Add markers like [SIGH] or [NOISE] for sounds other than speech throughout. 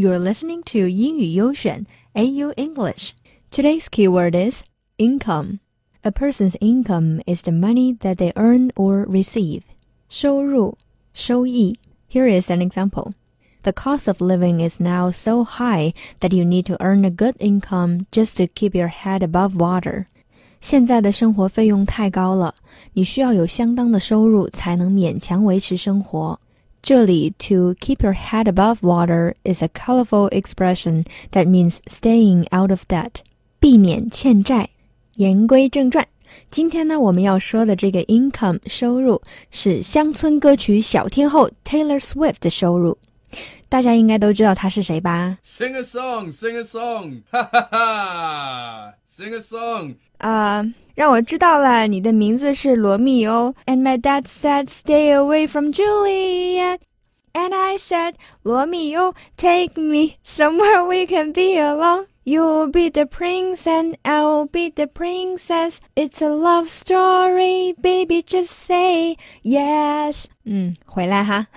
You're listening to 英语优选 AU English. Today's keyword is income. A person's income is the money that they earn or receive. 收入,收益. Here is an example. The cost of living is now so high that you need to earn a good income just to keep your head above water. 现在的生活费用太高了，你需要有相当的收入才能勉强维持生活。 这里 to keep your head above water is a colorful expression that means staying out of debt，避免欠债。言归正传，今天呢我们要说的这个 income 收入是乡村歌曲小天后 Taylor Swift 的收入。 大家应该都知道她是谁吧？Sing a song, sing a song, [LAUGHS] ha ha ha! Sing a song. 啊，让我知道了，你的名字是罗密欧。And my dad said, "Stay away from Juliet." And I said, 罗密欧，take me somewhere we can be alone. You'll be the prince and I'll be the princess. It's a love story, baby. Just say yes. 嗯，回来哈。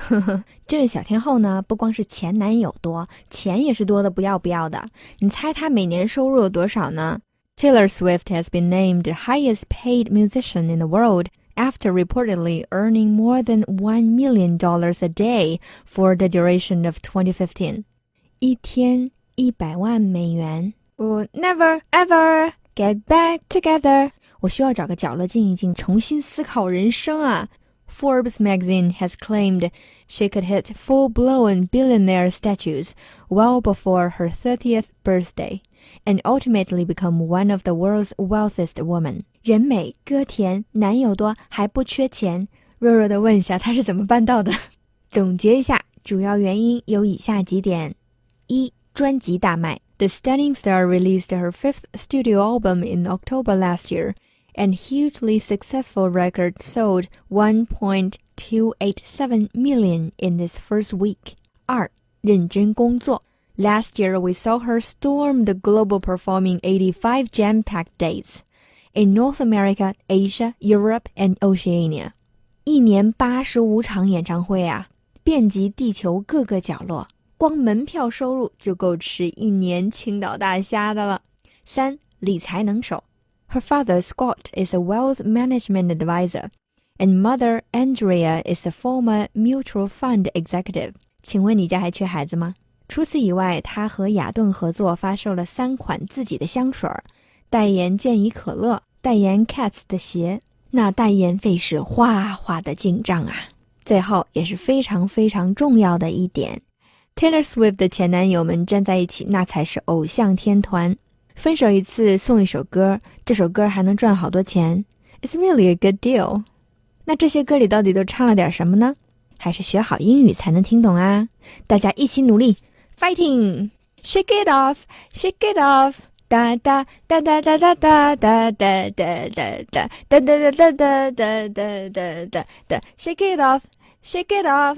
这位小天后呢，不光是前男友多，钱也是多的不要不要的。你猜她每年收入有多少呢？Taylor [LAUGHS] Swift has been named the highest paid musician in the world after reportedly earning more than $1 million a day for the duration of 2015. 一天 一百万美元。We'll never ever get back together. 我需要找个角落静一静，重新思考人生啊。Forbes magazine has claimed she could hit full-blown billionaire status well before her 30th birthday and ultimately become one of the world's wealthiest women. 人美歌甜，男友多，还不缺钱。弱弱的问一下，她是怎么办到的？总结一下，主要原因有以下几点：一、 专辑大卖。The stunning star released her fifth studio album in October last year, and hugely successful record sold 1.287 million in this first week. 二、认真工作。Last year, we saw her storm the global performing 85 jam-packed dates in North America, Asia, Europe, and Oceania. 一年八十五场演唱会啊，遍及地球各个角落， 光门票收入就够吃一年青岛大虾的了。三、理财能手。Her father Scott is a wealth management advisor, and mother Andrea is a former mutual fund executive. 请问你家还缺孩子吗？除此以外，他和雅顿合作发售了三款自己的香水，代言健怡可乐，代言 Cats 的鞋，那代言费是哗哗的进账啊！最后也是非常非常重要的一点，Taylor Swift 的前男友们站在一起，那才是偶像天团。分手一次送一首歌，这首歌还能赚好多钱，It's really a good deal。那这些歌里到底都唱了点什么呢？还是学好英语才能听懂啊！大家一起努力！fighting. Shake it off, shake it off. Da da da da da da da da da da da da da da da da da da da da. Shake it off, shake it off.